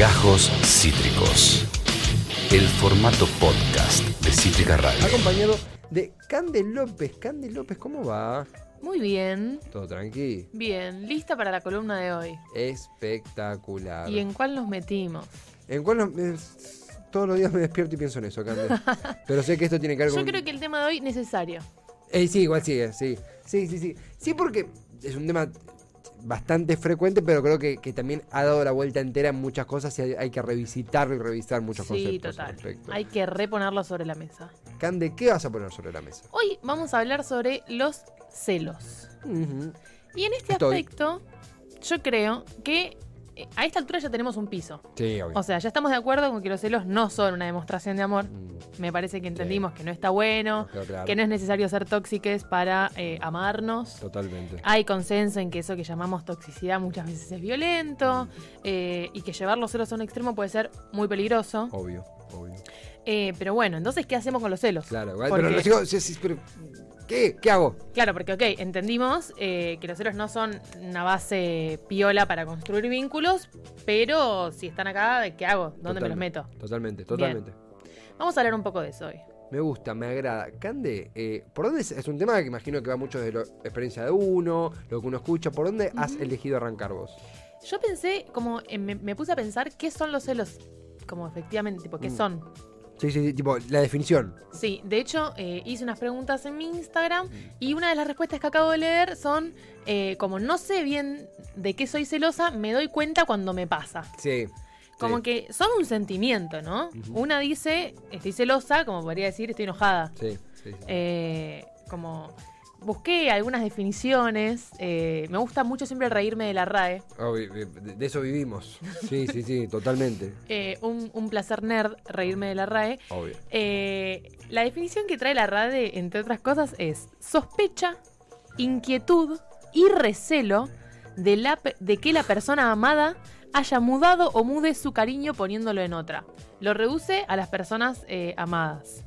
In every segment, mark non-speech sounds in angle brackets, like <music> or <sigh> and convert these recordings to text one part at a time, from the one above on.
Gajos Cítricos. El formato podcast de Cítrica Radio. Acompañado de Cande López. Cande López, ¿cómo va? Muy bien, Todo tranqui. bien, lista para la columna de hoy. Espectacular. ¿Y en cuál nos metimos? ¿En cuál no- es- todos los días me despierto y pienso en eso, Cande. <laughs> Pero sé que esto tiene que ver con. Yo creo que el tema de hoy necesario. Eh, sí, igual sigue, sí. Sí, sí, sí. Sí, porque es un tema bastante frecuente, pero creo que, que también ha dado la vuelta entera en muchas cosas y hay, hay que revisitarlo y revisar muchos Sí, conceptos al total. respecto. Hay que reponerlo sobre la mesa. Cande, ¿qué vas a poner sobre la mesa? Hoy vamos a hablar sobre los celos. Y en este Estoy. aspecto, yo creo que a esta altura ya tenemos un piso. Sí, obvio. O sea, ya estamos de acuerdo con que los celos no son una demostración de amor. Mm, Me parece que entendimos que no está bueno, claro. que no es necesario ser tóxiques para eh, amarnos. Totalmente. Hay consenso en que eso que llamamos toxicidad muchas veces es violento eh, y que llevar los celos a un extremo puede ser muy peligroso. Obvio, obvio. Eh, pero bueno, entonces, ¿qué hacemos con los celos? Claro, igual, Porque- pero, lo sigo- sí, sí, pero ¿qué? ¿Qué hago? Claro, porque, ok, entendimos eh, que los celos no son una base piola para construir vínculos, pero si están acá, ¿qué hago? ¿Dónde me los meto? Totalmente, totalmente. Vamos a hablar un poco de eso hoy. Me gusta, me agrada. Cande, eh, ¿por dónde es, es un tema que imagino que va mucho de la experiencia de uno, lo que uno escucha? ¿Por dónde has elegido arrancar vos? Yo pensé, como, me, me puse a pensar qué son los celos, como efectivamente, tipo, ¿qué Mm. son? Sí, sí, sí, tipo, la definición. Sí, de hecho eh, hice unas preguntas en mi Instagram y una de las respuestas que acabo de leer son, eh, como no sé bien de qué soy celosa, me doy cuenta cuando me pasa. Sí. Como sí, que son un sentimiento, ¿no? Una dice, estoy celosa, como podría decir, estoy enojada. Sí, sí, sí. Eh, como busqué algunas definiciones, eh, me gusta mucho siempre reírme de la RAE. Obvio, de, eso vivimos. Sí, sí, sí, totalmente. <laughs> Eh, un, un placer nerd reírme de la RAE. Obvio. Eh, la definición que trae la RADE, entre otras cosas, es sospecha, inquietud y recelo de, la, de que la persona amada haya mudado o mude su cariño poniéndolo en otra. Lo reduce a las personas amadas.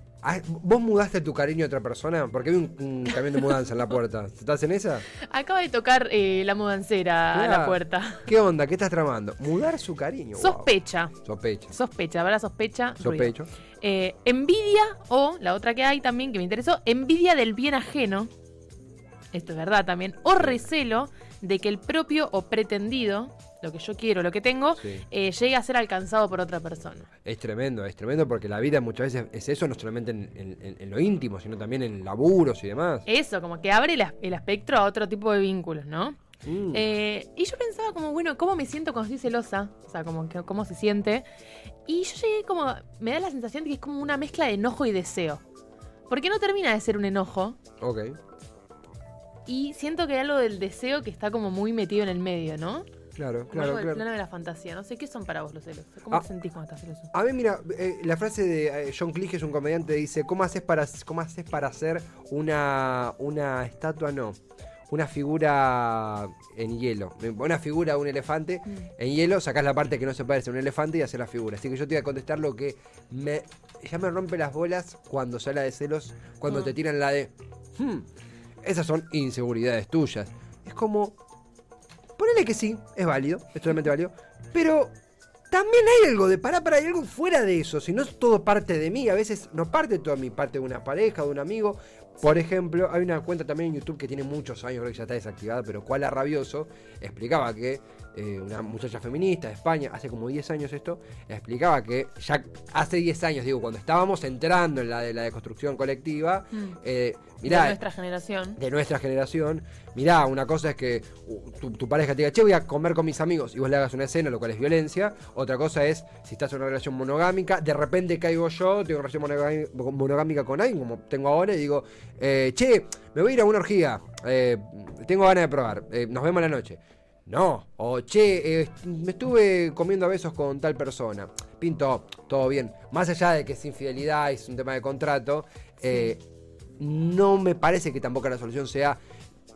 ¿Vos mudaste tu cariño a otra persona? Porque vi un, un camión de mudanza en la puerta. ¿Estás en esa? Acaba de tocar eh, la mudancera a Mirá. la puerta. ¿Qué onda? ¿Qué estás tramando? Mudar su cariño. wow. Sospecha. Sospecha. Sospecha, verdad sospecha. Sospecho. Eh, envidia o, la otra que hay también que me interesó, envidia del bien ajeno. Esto es verdad también. O recelo de que el propio o pretendido, lo que yo quiero, lo que tengo, Sí. eh, llegue a ser alcanzado por otra persona. Es tremendo, es tremendo porque la vida muchas veces es eso, no solamente en, en- en- en lo íntimo, sino también en laburos y demás. Eso, como que abre el espectro a otro tipo de vínculos, ¿no? Mm. Eh, y yo pensaba como, bueno, ¿cómo me siento cuando estoy celosa? O sea, como que cómo se siente. Y yo llegué como, me da la sensación de que es como una mezcla de enojo y deseo. Porque no termina de ser un enojo, Ok. Y siento que hay algo del deseo que está como muy metido en el medio, ¿no? Claro, claro, algo del claro. plano de la fantasía. No sé, ¿qué son para vos los celos? ¿Cómo Ah. te sentís cuando estás celoso? A ver, mira, eh, la frase de eh, John Cleese, es un comediante, dice, ¿cómo haces para, cómo haces para hacer una, una estatua? No, una figura en hielo. Una figura de un elefante Mm. en hielo, sacás la parte que no se parece a un elefante y haces la figura. Así que yo te voy a contestar lo que me, ya me rompe las bolas cuando se habla de celos, cuando Mm. te tiran la de, "Hmm, esas son inseguridades tuyas. Es como, ponele que sí, es válido, es totalmente válido, pero también hay algo de pará, para hay algo fuera de eso. Si no es todo parte de mí, a veces no parte toda mi parte de una pareja, de un amigo. Por ejemplo, hay una cuenta también en YouTube que tiene muchos años, creo que ya está desactivada, pero Cuala Rabioso explicaba que eh, una muchacha feminista de España, hace como 10 años esto, explicaba que ya hace 10 años, digo, cuando estábamos entrando en la de la deconstrucción colectiva, Mm. eh, de nuestra generación. de nuestra generación, mirá, una cosa es que uh, tu, tu pareja te diga, che, voy a comer con mis amigos y vos le hagas una escena, lo cual es violencia. Otra cosa es, si estás en una relación monogámica, de repente caigo yo, tengo una relación monogámica con alguien, como tengo ahora, y digo, eh, che, me voy a ir a una orgía, eh, tengo ganas de probar, nos vemos la noche. No, o che, eh, me estuve comiendo a besos con tal persona. Pinto, todo bien. Más allá de que es infidelidad, es un tema de contrato, eh, no me parece que tampoco la solución sea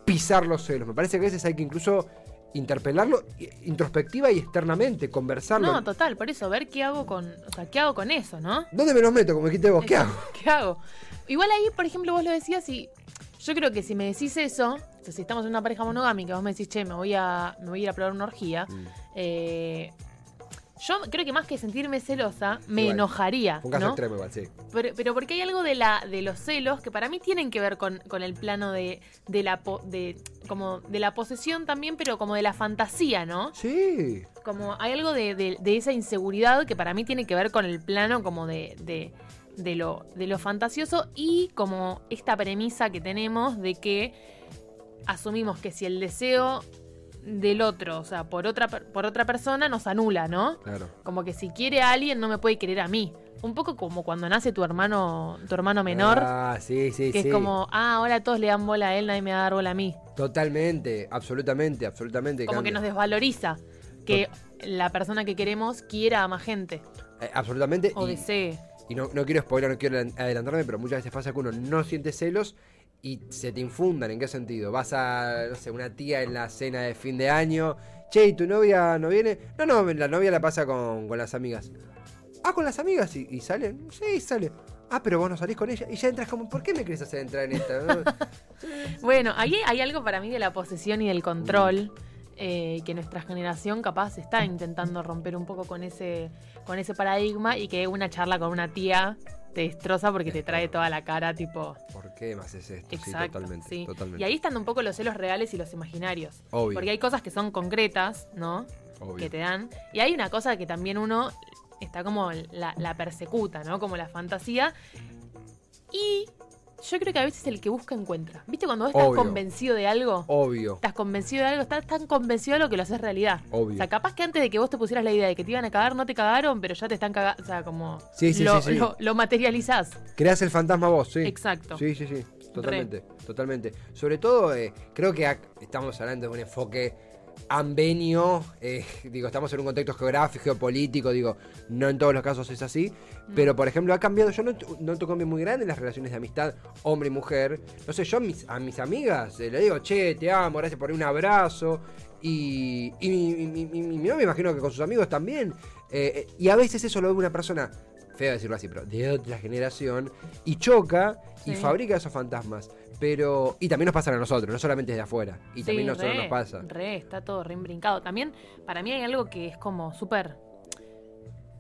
pisar los celos. Me parece que a veces hay que incluso interpelarlo introspectiva y externamente, conversarlo. No, total, por eso, ver qué hago con, o sea, qué hago con eso, ¿no? ¿Dónde me los meto? Como dijiste vos, ¿qué hago? ¿Qué hago? Igual ahí, por ejemplo, vos lo decías y yo creo que si me decís eso, sea, si estamos en una pareja monogámica, vos me decís, che, me voy a, me voy a ir a probar una orgía, Mm. eh, Yo creo que más que sentirme celosa, me Igual. enojaría. Un caso ¿no? extremo igual, sí. Pero, pero porque hay algo de la de los celos que para mí tienen que ver con, con el plano de, de la po- de como de la posesión también, pero como de la fantasía, ¿no? Sí. Como hay algo de, de- de esa inseguridad que para mí tiene que ver con el plano como de, de, de lo, de lo fantasioso y como esta premisa que tenemos de que asumimos que si el deseo del otro, o sea, por otra, por otra persona nos anula, ¿no? Claro. Como que si quiere a alguien no me puede querer a mí. Un poco como cuando nace tu hermano, tu hermano menor, Ah, sí, sí, que sí. es como, ah, ahora todos le dan bola a él, nadie me va a dar bola a mí. Totalmente, absolutamente, absolutamente. Como que nos desvaloriza que la persona que queremos quiera a más gente Eh, absolutamente. o y- desee. Y no, no quiero spoiler, no quiero adelantarme, pero muchas veces pasa que uno no siente celos y se te infundan. ¿En qué sentido? Vas a, no sé, una tía en la cena de fin de año. Che, ¿y tu novia no viene? No, no, la novia la pasa con, con las amigas. Ah, con las amigas y, y salen. Sí, sale. Ah, pero vos no salís con ella. Y ya entras como, ¿por qué me querés hacer entrar en esta? no? <laughs> Bueno, ahí hay algo para mí de la posesión y del control. eh, que nuestra generación capaz está intentando romper un poco con ese, con ese paradigma y que una charla con una tía te destroza porque te trae toda la cara tipo ¿Por qué me haces esto? Exacto, sí, totalmente, sí. totalmente. Y ahí están un poco los celos reales y los imaginarios. Obvio. Porque hay cosas que son concretas, ¿no? Obvio. Que te dan. Y hay una cosa que también uno está como la, la persecuta, ¿no? Como la fantasía. Y yo creo que a veces el que busca encuentra. ¿Viste cuando vos estás Obvio. convencido de algo? Obvio. Estás convencido de algo, estás tan convencido de lo que lo haces realidad. Obvio. O sea, capaz que antes de que vos te pusieras la idea de que te iban a cagar, no te cagaron, pero ya te están cagando. O sea, como. Sí, sí, lo, sí, sí. Lo, lo materializás. Creas el fantasma vos, sí. Exacto. Sí, sí, sí. Totalmente, totalmente. Sobre todo, eh, creo que estamos hablando de un enfoque ambenio, eh, digo, estamos en un contexto geográfico, geopolítico, digo, no en todos los casos es así, pero por ejemplo ha cambiado, yo noto, noto un cambio muy grande en las relaciones de amistad hombre y mujer, no sé, yo a mis, a mis amigas eh, le digo, che, te amo, gracias por un abrazo, y, y mi, mi, mi- mi novia me imagino que con sus amigos también, eh, eh, y a veces eso lo ve una persona, feo decirlo así, pero de otra generación, y choca y fabrica esos fantasmas. Pero. Y también nos pasa a nosotros, no solamente desde afuera. Y Sí, también a nosotros re, nos pasa. Re, está todo re imbrincado. También, para mí hay algo que es como súper.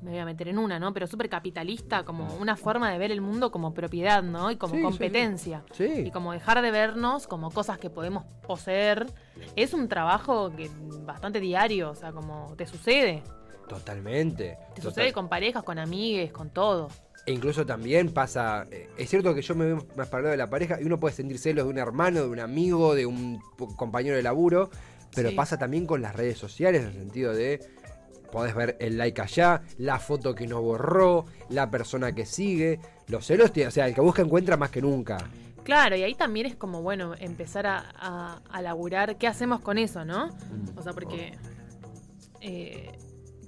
Me voy a meter en una, ¿no? Pero súper capitalista, como una forma de ver el mundo como propiedad, ¿no? Y como Sí, sí. competencia. Sí. Y como dejar de vernos como cosas que podemos poseer. Es un trabajo que bastante diario, o sea, como te sucede. Totalmente. Te Total- sucede con parejas, con amigues, con todo. E incluso también pasa. eh, Es cierto que yo me veo más para de la pareja y uno puede sentir celos de un hermano, de un amigo, de un compañero de laburo. Pero Sí. pasa también con las redes sociales, en el sentido de. Podés ver el like allá, la foto que no borró, la persona que sigue. Los celos, o sea, el que busca encuentra más que nunca. Claro, y ahí también es como, bueno, empezar a, a, a laburar qué hacemos con eso, ¿no? Mm. O sea, porque. eh,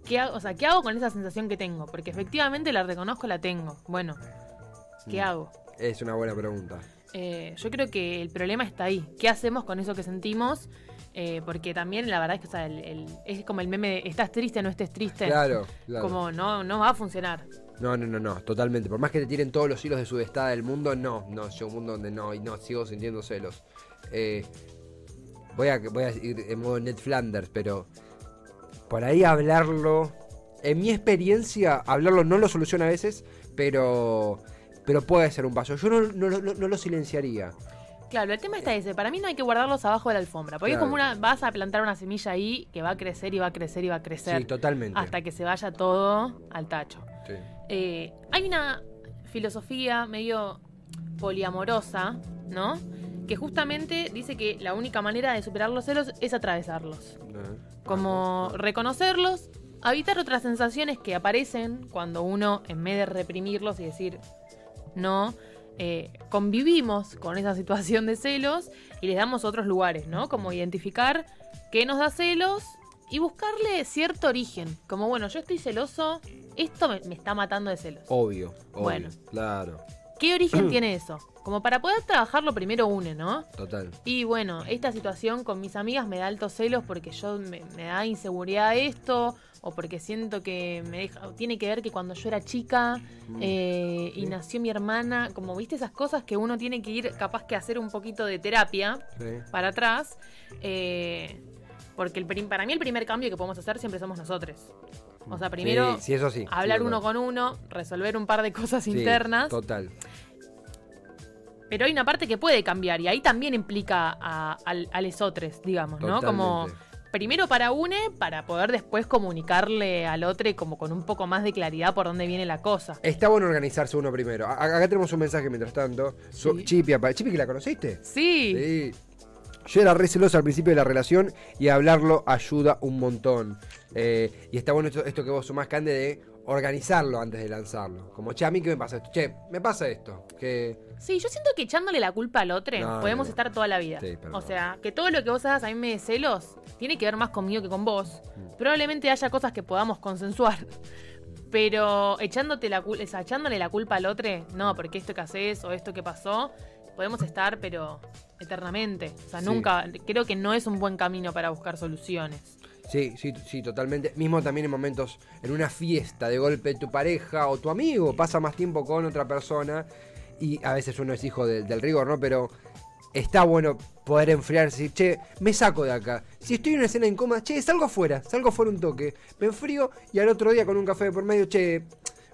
¿qué hago, o sea, ¿qué hago con esa sensación que tengo? Porque efectivamente la reconozco, la tengo. Bueno, ¿qué Mm. hago? Es una buena pregunta. Eh, yo creo que el problema está ahí. ¿Qué hacemos con eso que sentimos? Eh, porque también la verdad es que o sea, el- el- es como el meme de estás triste, no estés triste. Claro, claro. Como no, no va a funcionar. No, no, no, no, totalmente. Por más que te tiren todos los hilos de sudestada del mundo, no, no, yo un mundo donde no, y no, sigo sintiendo celos. Eh, voy, a, voy a ir en modo Ned Flanders, pero por ahí hablarlo, en mi experiencia, hablarlo no lo soluciona a veces, pero, pero puede ser un paso. Yo no, no, no- no lo silenciaría. Claro, el tema está ese. Para mí no hay que guardarlos abajo de la alfombra. Porque es como una. Vas a plantar una semilla ahí que va a crecer y va a crecer y va a crecer. Sí, totalmente. hasta que se vaya todo al tacho. Sí. Eh, hay una filosofía medio poliamorosa, ¿no? Que justamente dice que la única manera de superar los celos es atravesarlos. Como reconocerlos, evitar otras sensaciones que aparecen cuando uno, en vez de reprimirlos y decir no, eh, convivimos con esa situación de celos y les damos otros lugares, ¿no? Como identificar qué nos da celos y buscarle cierto origen. Como, bueno, yo estoy celoso, esto me, me está matando de celos. Obvio, obvio, Bueno. claro, ¿Qué origen <clears throat> tiene eso? Como para poder trabajarlo primero une, ¿no? total. Y bueno, esta situación con mis amigas me da altos celos porque yo me, me da inseguridad esto, o porque siento que me deja, tiene que ver que cuando yo era chica eh, y nació mi hermana, como viste esas cosas que uno tiene que ir capaz que hacer un poquito de terapia Sí. para atrás, eh, porque el para mí el primer cambio que podemos hacer siempre somos nosotros. O sea, primero Sí, sí, eso sí. hablar uno con uno, resolver un par de cosas internas. Total. Pero hay una parte que puede cambiar y ahí también implica a, al- a lesotres, digamos, ¿no? Como primero para une, para poder después comunicarle al otro como con un poco más de claridad por dónde viene la cosa. Está bueno organizarse uno primero. A- Acá tenemos un mensaje mientras tanto. Sí. Chipi, Chipi, que la conociste. Sí, Sí. Yo era re celoso al principio de la relación y hablarlo ayuda un montón. Eh, y está bueno esto, esto que vos sumás, Cande, de organizarlo antes de lanzarlo. Como, che, a mí qué me pasa esto. Che, me pasa esto. Que sí, yo siento que echándole la culpa al otro No, podemos no. estar toda la vida. Sí, o sea, que todo lo que vos hagas a mí me dé celos tiene que ver más conmigo que con vos. Mm. Probablemente haya cosas que podamos consensuar. <laughs> Pero echándote la, o sea, echándole la culpa al otro, no, porque esto que haces o esto que pasó, podemos estar, pero eternamente. O sea, Sí. nunca, creo que no es un buen camino para buscar soluciones. Sí, sí, sí, totalmente. Mismo también en momentos, en una fiesta, de golpe tu pareja o tu amigo pasa más tiempo con otra persona y a veces uno es hijo de- del rigor, ¿no? Pero está bueno poder enfriarse y che, me saco de acá. Si estoy en una escena incómoda, che, salgo afuera, salgo afuera un toque, me enfrío y al otro día con un café por medio, che,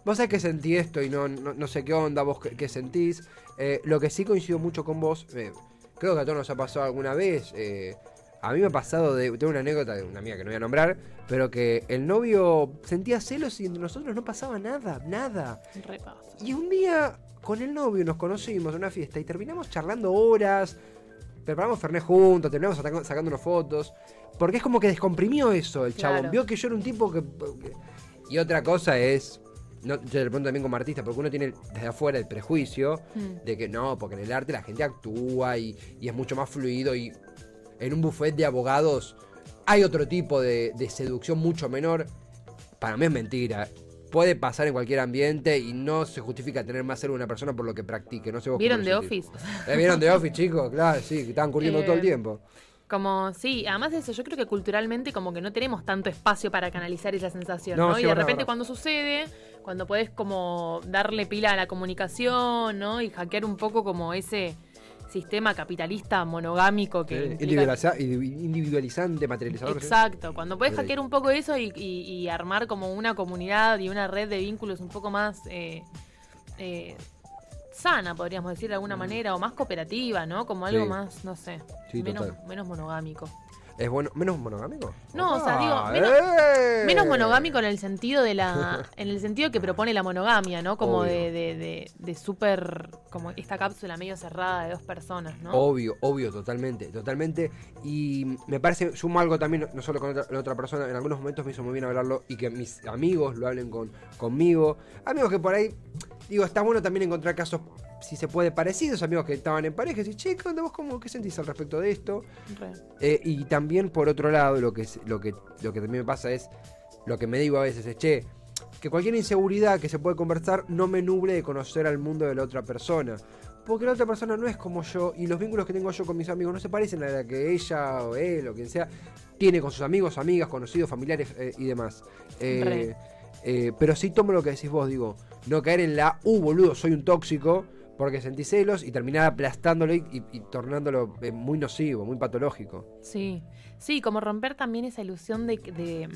vos sabés que sentí esto y no, no, no sé qué onda, vos qué, qué sentís. Eh, lo que sí coincido mucho con vos, eh, creo que a todos nos ha pasado alguna vez. eh, a mí me ha pasado de. Tengo una anécdota de una amiga que no voy a nombrar, pero que el novio sentía celos y entre nosotros no pasaba nada, nada. Repaso. Y un día con el novio nos conocimos en una fiesta y terminamos charlando horas, preparamos Fernet juntos, terminamos sacándonos fotos, porque es como que descomprimió eso el chabón. Claro. Vio que yo era un tipo que. que- Y otra cosa es. No, yo le pregunto también como artista, porque uno tiene desde afuera el prejuicio Mm. de que no, porque en el arte la gente actúa y, y es mucho más fluido y en un buffet de abogados hay otro tipo de, de seducción mucho menor. Para mí es mentira. Puede pasar en cualquier ambiente y no se justifica tener más ser una persona por lo que practique. No sé vos ¿Vieron The sentís. Office? <laughs> Eh, ¿Vieron The Office, chicos? Claro, sí, que estaban curtiendo Eh, todo el tiempo. Como, sí, además de eso, yo creo que culturalmente como que no tenemos tanto espacio para canalizar esa sensación, No, ¿no? sí, y de repente verdad. cuando sucede, cuando podés como darle pila a la comunicación, ¿no? Y hackear un poco como ese sistema capitalista monogámico que... Implica- individualiza- individualizante, materializador. ¿sí? Exacto, cuando ahí. hackear un poco eso y, y- y armar como una comunidad y una red de vínculos un poco más eh, eh, sana, podríamos decir de alguna manera, o más cooperativa, ¿no? Como algo Mm. Sí. más, no sé, Sí, menos monogámico. ¿Es bueno? ¿Menos monogámico? No, o sea, digo, Ah, menos- ¡eh! Menos monogámico en el sentido de la. <laughs> en el sentido que propone la monogamia, ¿no? Como Obvio. de, de, de, de súper. como esta cápsula medio cerrada de dos personas, ¿no? Obvio, obvio, totalmente, totalmente. Y me parece, sumo algo también, no solo con otra, la otra persona, en algunos momentos me hizo muy bien hablarlo y que mis amigos lo hablen con, conmigo. Amigos que por ahí, digo, está bueno también encontrar casos, si se puede, parecidos, amigos que estaban en pareja, y che, ¿qué onda vos cómo, qué sentís al respecto de esto? Eh, y también, por otro lado, lo que, es- lo, que, lo que también me pasa es, lo que me digo a veces es, che, que cualquier inseguridad que se puede conversar no me nuble de conocer al mundo de la otra persona. Porque la otra persona no es como yo y los vínculos que tengo yo con mis amigos no se parecen a la que ella o él o quien sea tiene con sus amigos, amigas, conocidos, familiares eh, y demás. Eh, eh, pero sí tomo lo que decís vos, digo, no caer en la, uh, boludo, soy un tóxico porque sentí celos y terminar aplastándolo y, y- y tornándolo eh, muy nocivo, muy patológico. Sí. Sí, como romper también esa ilusión de. de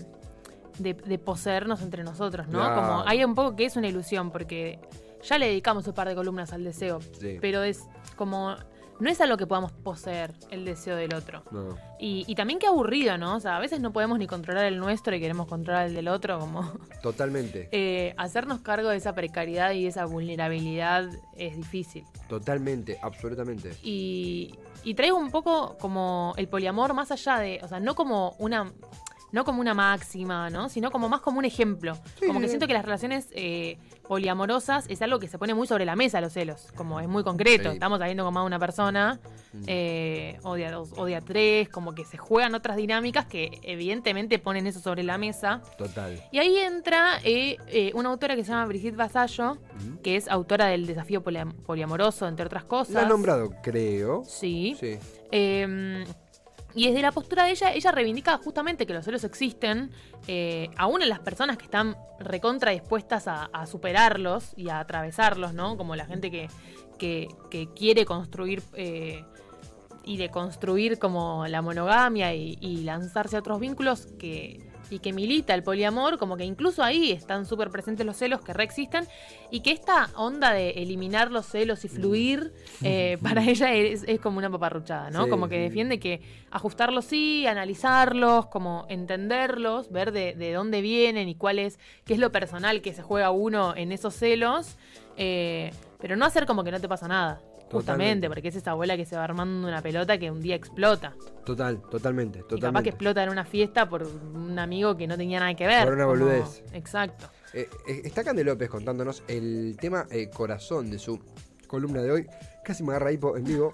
de, de poseernos entre nosotros, ¿no? Claro. Como hay un poco que es una ilusión, porque ya le dedicamos un par de columnas al deseo, Sí. pero es como, no es algo que podamos poseer el deseo del otro. No. Y, y también qué aburrido, ¿no? O sea, a veces no podemos ni controlar el nuestro y queremos controlar el del otro, como <laughs> Totalmente, eh, hacernos cargo de esa precariedad y esa vulnerabilidad es difícil. totalmente, absolutamente. Y, y traigo un poco como el poliamor más allá de, o sea, no como una no como una máxima, ¿no? Sino como más como un ejemplo. Sí, como que siento que las relaciones eh, poliamorosas es algo que se pone muy sobre la mesa, los celos. Como es muy concreto. Sí. Estamos saliendo con más de una persona, eh, o de a dos, o de a tres, como que se juegan otras dinámicas que evidentemente ponen eso sobre la mesa. Total. Y ahí entra eh, eh, una autora que se llama Brigitte Vasallo, que es autora del desafío poliam- poliamoroso, entre otras cosas. La ha nombrado, creo. Sí. Sí. Y desde la postura de ella, ella reivindica justamente que los celos existen, eh, aún en las personas que están recontra dispuestas a, superarlos y a atravesarlos, ¿no? Como la gente que, que, quiere construir eh, y deconstruir como la monogamia y lanzarse a otros vínculos que, y que milita el poliamor, como que incluso ahí están súper presentes los celos que reexisten y que esta onda de eliminar los celos y fluir, <laughs> eh, para ella es, es como una paparruchada, ¿no? Sí, como que defiende que ajustarlos sí, analizarlos, como entenderlos, ver de, de dónde vienen y cuál es, qué es lo personal que se juega uno en esos celos, eh, pero no hacer como que no te pasa nada. Justamente, Totalmente. porque es esa abuela que se va armando una pelota que un día explota. Total, totalmente, Y capaz que totalmente. explota en una fiesta por un amigo que no tenía nada que ver. Por una como- boludez. Exacto. Eh, eh, está Cande López contándonos el tema eh, corazón de su columna de hoy. Casi me agarra hipo en vivo.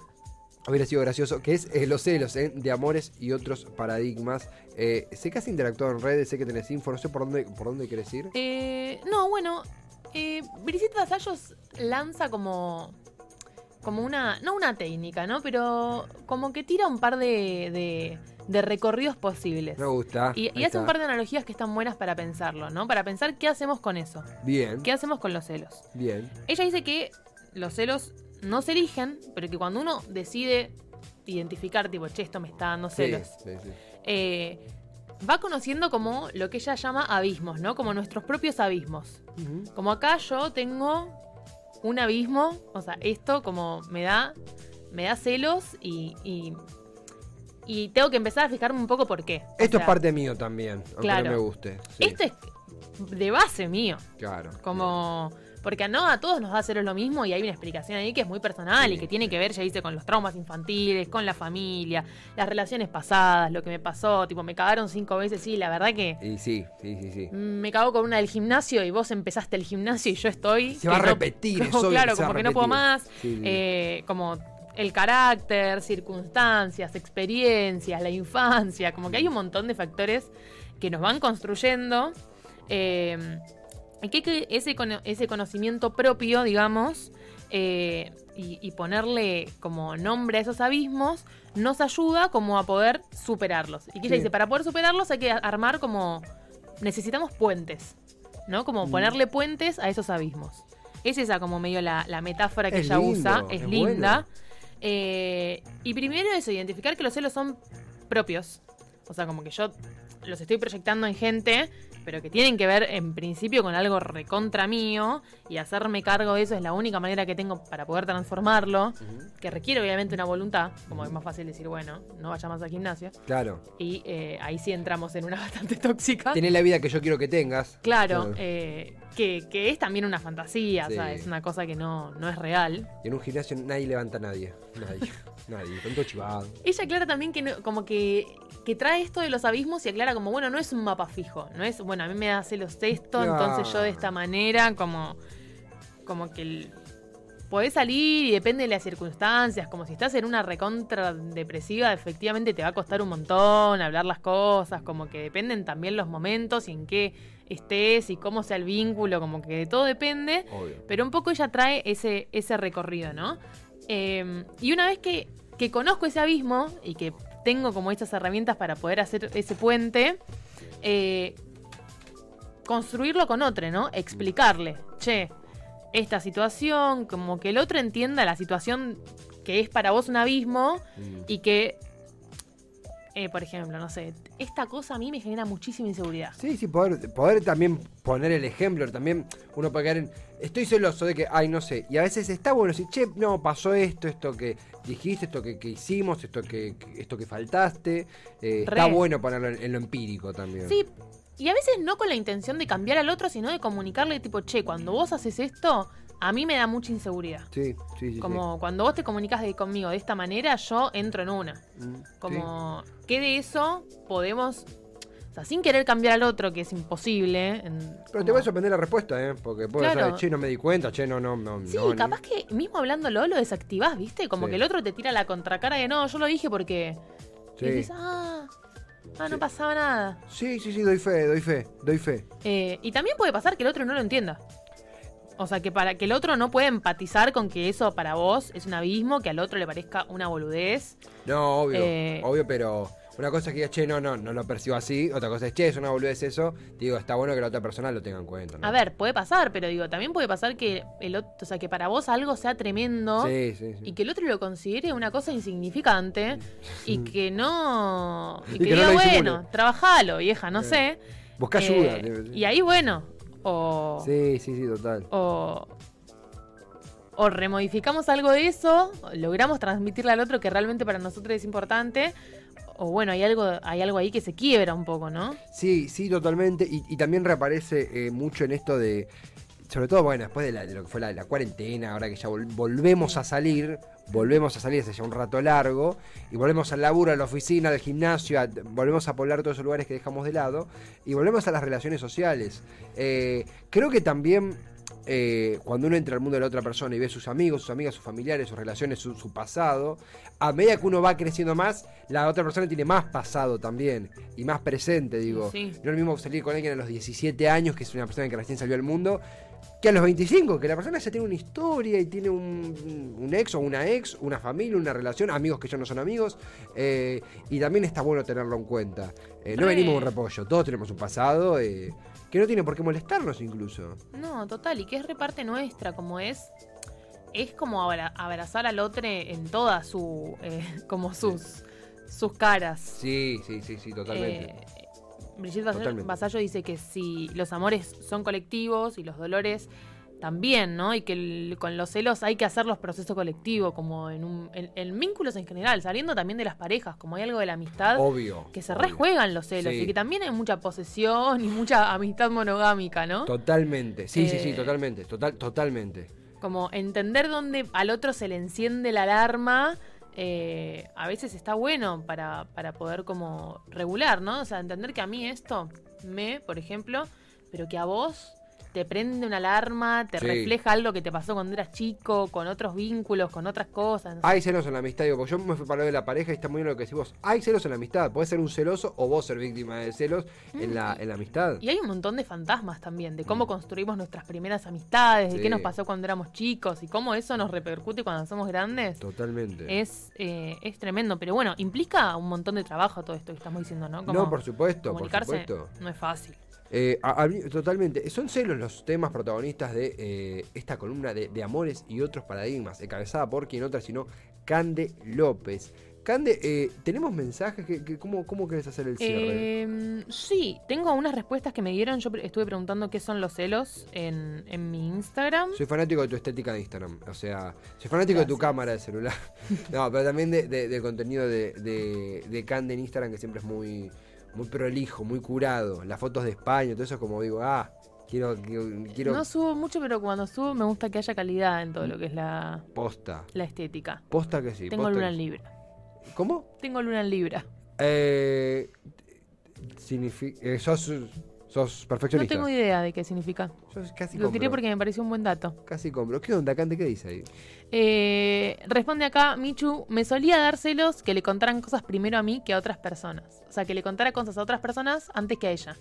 Hubiera sido gracioso, que es eh, los celos eh, de amores y otros paradigmas. Sé que has interactuado en redes, sé que tenés info, no sé por dónde, por dónde querés ir. Eh, no, bueno, eh, Brigitte Vasallos lanza como, como una, no una técnica, ¿no? Pero como que tira un par de, de, de recorridos posibles. Me gusta. Y, y hace un par de analogías que están buenas para pensarlo, ¿no? Para pensar qué hacemos con eso. Bien, ¿Qué hacemos con los celos? bien. Ella dice que los celos no se eligen, pero que cuando uno decide identificar, tipo, che, esto me está dando Sí, celos, sí, sí. eh, va conociendo como lo que ella llama abismos, ¿no? Como nuestros propios abismos. Como acá yo tengo un abismo, o sea, esto como me da, me da celos y, y, y tengo que empezar a fijarme un poco por qué. O Esto sea, es parte mío también, aunque claro. no me guste. sí, Esto es de base mío. Claro. Como. Porque no a todos nos da celos lo mismo y hay una explicación ahí que es muy personal y que tiene que ver, ya dice, con los traumas infantiles, con la familia, las relaciones pasadas, lo que me pasó, tipo, me cagaron cinco veces, sí, la verdad que Y sí, sí, sí, sí. me cagó con una del gimnasio y vos empezaste el gimnasio y yo estoy. Se va a no- repetir, <laughs> es como, obvio Claro, como que no puedo más. Sí, sí. eh, como el carácter, circunstancias, experiencias, la infancia, como que hay un montón de factores que nos van construyendo. eh, que, que ese, ese conocimiento propio, digamos, eh, y, y ponerle como nombre a esos abismos, nos ayuda como a poder superarlos. Y que ella Sí. dice, para poder superarlos hay que armar como... Necesitamos puentes, ¿no? Mm. Como ponerle puentes a esos abismos. Es esa como medio la, la metáfora que Es ella lindo, usa, es, es linda. bueno. Eh, y primero eso, identificar que los celos son propios. O sea, como que yo los estoy proyectando en gente, pero que tienen que ver en principio con algo recontra mío y hacerme cargo de eso es la única manera que tengo para poder transformarlo, que requiere obviamente una voluntad, como es más fácil decir, bueno, no vaya más al gimnasio. Claro. Y eh, ahí sí entramos en una <laughs> bastante tóxica. Tenés la vida que yo quiero que tengas. Claro, eh, que, que es también una fantasía, o sea, Sí. es una cosa que no, no es real. Y en un gimnasio nadie levanta a nadie. Nadie. <laughs> nadie. Todo chivado. Ella aclara también que no- como que, que trae esto de los abismos y aclara como, bueno, no es un mapa fijo, no es, bueno, a mí me da celos esto, entonces yo de esta manera, como, como que el- podés salir y depende de las circunstancias, como si estás en una recontra depresiva, efectivamente te va a costar un montón hablar las cosas, como que dependen también los momentos y en qué estés y cómo sea el vínculo, como que de todo depende. Obvio. Pero un poco ella trae ese, ese recorrido, ¿no? Eh, y una vez que, que conozco ese abismo y que tengo como estas herramientas para poder hacer ese puente, eh, construirlo con otro, ¿no? Explicarle, che, esta situación, como que el otro entienda la situación que es para vos un abismo Mm. y que, eh, por ejemplo, no sé, esta cosa a mí me genera muchísima inseguridad. Sí, sí, poder, poder también poner el ejemplo. También uno puede caer en. Estoy celoso de que, ay, no sé. Y a veces está bueno decir, che, no, pasó esto, esto que dijiste, esto que, que hicimos, esto que, que- esto que faltaste. Eh, está bueno ponerlo en, en lo empírico también. Sí, y a veces no con la intención de cambiar al otro, sino de comunicarle tipo, che, cuando vos haces esto, a mí me da mucha inseguridad. Sí, sí, sí. Como cuando vos te comunicas de, conmigo de esta manera, yo entro en una. sí. Mm, Como que de eso podemos, o sea, sin querer cambiar al otro, que es imposible. en- sí. Pero te como- puede sorprender la respuesta, ¿eh? Porque puede Claro. ser, che, no me di cuenta, che, no, no, no. Sí, no, capaz que mismo hablándolo lo desactivás, ¿viste? Como Sí. que el otro te tira la contracara de no, yo lo dije porque. Sí. Y dices, ah, ah, no pasaba nada. Sí, sí, sí, doy fe, doy fe, doy fe. Eh, y también puede pasar que el otro no lo entienda. O sea, que para que el otro no pueda empatizar con que eso para vos es un abismo, que al otro le parezca una boludez. No, obvio, Eh, obvio, pero Una cosa es que digas, che, no, no, no lo percibo así. Otra cosa es, che, es una boludez eso. Digo, está bueno que la otra persona lo tenga en cuenta. ¿no? A ver, puede pasar, pero digo, también puede pasar que el otro, o sea, que para vos algo sea tremendo Sí, sí, sí. y que el otro lo considere una cosa insignificante y que no. <laughs> Y Y que, diga, bueno, trabajalo, vieja, no sé. Busca Eh, ayuda. y ahí, bueno, o. Sí, sí, sí, total. o, o remodificamos algo de eso, logramos transmitirle al otro que realmente para nosotros es importante, o bueno, hay algo, hay algo ahí que se quiebra un poco, ¿no? Sí, sí, totalmente. Y, también reaparece eh, mucho en esto de. Sobre todo, bueno, después de, lo que fue la, cuarentena, ahora que ya vol- volvemos a salir, volvemos a salir hace ya un rato largo, y volvemos al laburo, a la oficina, al gimnasio, volvemos a poblar todos esos lugares que dejamos de lado, y volvemos a las relaciones sociales. Eh, creo que también eh, cuando uno entra al mundo de la otra persona y ve sus amigos, sus amigas, sus familiares, sus relaciones, su, su pasado, a medida que uno va creciendo más, la otra persona tiene más pasado también y más presente, digo. Sí. No es lo mismo salir con alguien a los 17 años, que es una persona que recién salió al mundo, que a los 25, que la persona ya tiene una historia y tiene un, un ex o una ex, una familia, una relación, amigos que ya no son amigos, eh, y también está bueno tenerlo en cuenta. Eh, no venimos un repollo, todos tenemos un pasado eh, que no tiene por qué molestarnos incluso. No, total, y que es reparte nuestra, como es, es como abra- abrazar al otro en todas su, <laughs> como sus, sus caras. Sí, sí, sí, sí, totalmente. Brigitte Totalmente. Vasallo dice que si los amores son colectivos y los dolores también, ¿no? Y que el- con los celos hay que hacer los procesos colectivos, como en, un, en, en vínculos en general, saliendo también de las parejas, como hay algo de la amistad Obvio. que se obvio. rejuegan los celos Sí. y que también hay mucha posesión y mucha amistad monogámica, ¿no? Totalmente, sí, sí, sí, Eh, totalmente, total, totalmente. Como entender dónde al otro se le enciende la alarma, eh, a veces está bueno para, para poder como regular, ¿no? O sea, entender que a mí esto me, por ejemplo, pero que a vos te prende una alarma, te Sí. refleja algo que te pasó cuando eras chico, con otros vínculos, con otras cosas. Hay celos en la amistad, digo, porque yo me fui para lo de la pareja y está muy bien lo que decís vos. Hay celos en la amistad, puedes ser un celoso o vos ser víctima de celos en la, en la amistad. Y hay un montón de fantasmas también, de cómo construimos nuestras primeras amistades, de Mm. Qué nos pasó cuando éramos chicos y cómo eso nos repercute cuando somos grandes. Totalmente. Es, eh, es tremendo, pero bueno, implica un montón de trabajo todo esto que estamos diciendo, ¿no? no, por supuesto, por comunicarse supuesto. no es fácil. Eh, a- a mí- totalmente. Son celos los temas protagonistas de eh, esta columna de, de Amores y otros paradigmas, encabezada por quien otra sino Cande López. Cande, eh, ¿tenemos mensajes? que que- cómo, ¿Cómo querés hacer el cierre? Eh, sí, tengo unas respuestas que me dieron. Yo estuve preguntando qué son los celos en, en mi Instagram. Soy fanático de tu estética de Instagram. O sea, soy fanático de tu cámara de celular. <laughs> No, pero también de- de- del contenido de, de, de Cande en Instagram, que siempre es muy, muy prolijo, muy curado. Las fotos de España, todo eso es como digo, ah, quiero, quiero, No subo mucho, pero cuando subo me gusta que haya calidad en todo lo que es la, posta. la estética. Posta que sí. Tengo posta luna en sí. Libra. ¿Cómo? Tengo luna en Libra. Eh, significa, eh, sos, sos No tengo idea de qué significa. Yo casi Lo tiré porque me pareció un buen dato. Casi compro. ¿Qué onda, Cante? ¿Qué dice ahí? Eh, responde acá, Michu, me solía dar celos que le contaran cosas primero a mí que a otras personas. O sea, que le contara cosas a otras personas antes que a ella.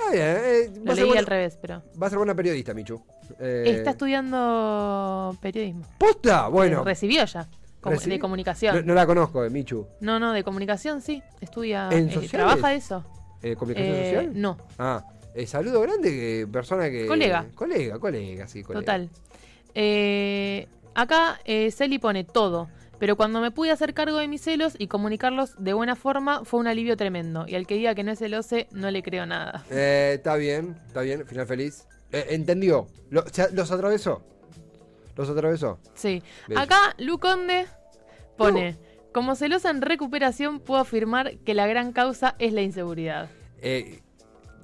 Ah, bien, eh, Lo a ser leí buena, al revés, pero... va a ser buena periodista, Michu. Eh, Está estudiando periodismo. ¿Posta? Bueno. Eh, Recibió ya. com- ¿Recibí? de comunicación. No, no la conozco, eh, Michu. No, no, de comunicación sí. Estudia. ¿En eh, sociales? trabaja eso. Eh, ¿Comunicación Eh, social? No, Ah, eh, saludo grande, que persona que... Colega. Colega, colega, sí, colega. total. Eh, acá eh, Celi pone todo. Pero cuando me pude hacer cargo de mis celos y comunicarlos de buena forma, fue un alivio tremendo. Y al que diga que no es celose, no le creo nada. Eh, está bien, está bien, final feliz. Eh, entendió. Lo- o sea, ¿Los atravesó? ¿Los atravesó? Sí. Bello. Acá Lu Conde pone. Como celosa en recuperación, puedo afirmar que la gran causa es la inseguridad. Eh,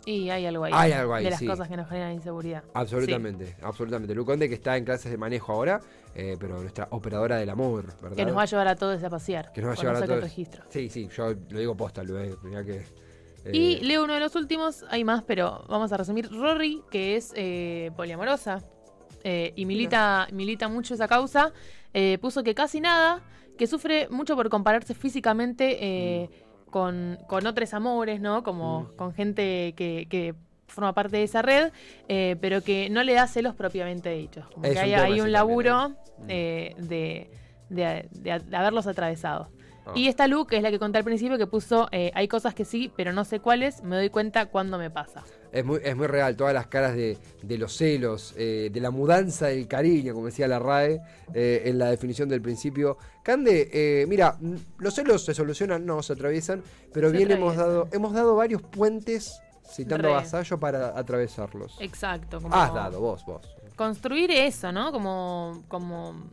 Y hay algo ahí. Hay algo ahí, De las sí. cosas que nos generan inseguridad. absolutamente, absolutamente. Luconde que está en clases de manejo ahora, eh, pero nuestra operadora del amor, ¿verdad? Sí. Que nos va a llevar a todos a pasear. Que nos va a llevar a todos. registro. Sí, sí, yo lo digo posta, eh, tenía que... eh, Y leo uno de los últimos, hay más, pero vamos a resumir. Rory, que es eh, poliamorosa eh, y milita, milita mucho esa causa, eh, puso que casi nada, que sufre mucho por compararse físicamente eh, con, con otros amores, ¿no? Como Mm. con gente que, que forma parte de esa red, eh, pero que no le da celos propiamente dichos. Como Es que hay, hay un laburo ¿eh? Mm. eh, de, de- de- de haberlos atravesado. Ah. Y esta Lu, que es la que conté al principio, que puso, eh, hay cosas que sí, pero no sé cuáles, me doy cuenta cuando me pasa. Es muy, es muy real, todas las caras de, de los celos, eh, de la mudanza del cariño, como decía la RAE, eh, en la definición del principio. Cande, eh, mira, los celos se solucionan, no se atraviesan, pero Se bien hemos dado, hemos dado varios puentes, citando Re. a Vasallo, para atravesarlos. Exacto. Como Has dado, vos, vos. Construir eso, ¿no? Como, como...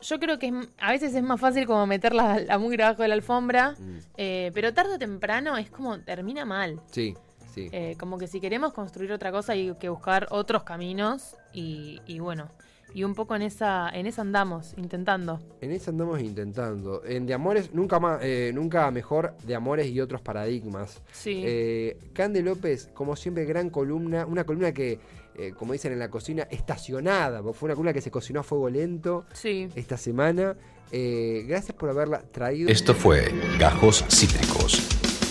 Yo creo que es a veces es más fácil como meter la, la mugre abajo de la alfombra, Mm, eh, pero tarde o temprano es como termina mal. Sí, sí. Eh, como que si queremos construir otra cosa hay que buscar otros caminos y, y bueno, y un poco en esa, en esa andamos, intentando. En eso andamos intentando. En De Amores, nunca más, eh, nunca mejor de Amores y otros paradigmas. Sí. Eh, Cande López, como siempre, gran columna. Una columna que, eh, como dicen en la cocina, estacionada. porque Fue una columna que se cocinó a fuego lento sí. esta semana. Eh, gracias por haberla traído. Esto fue Gajos Cítricos.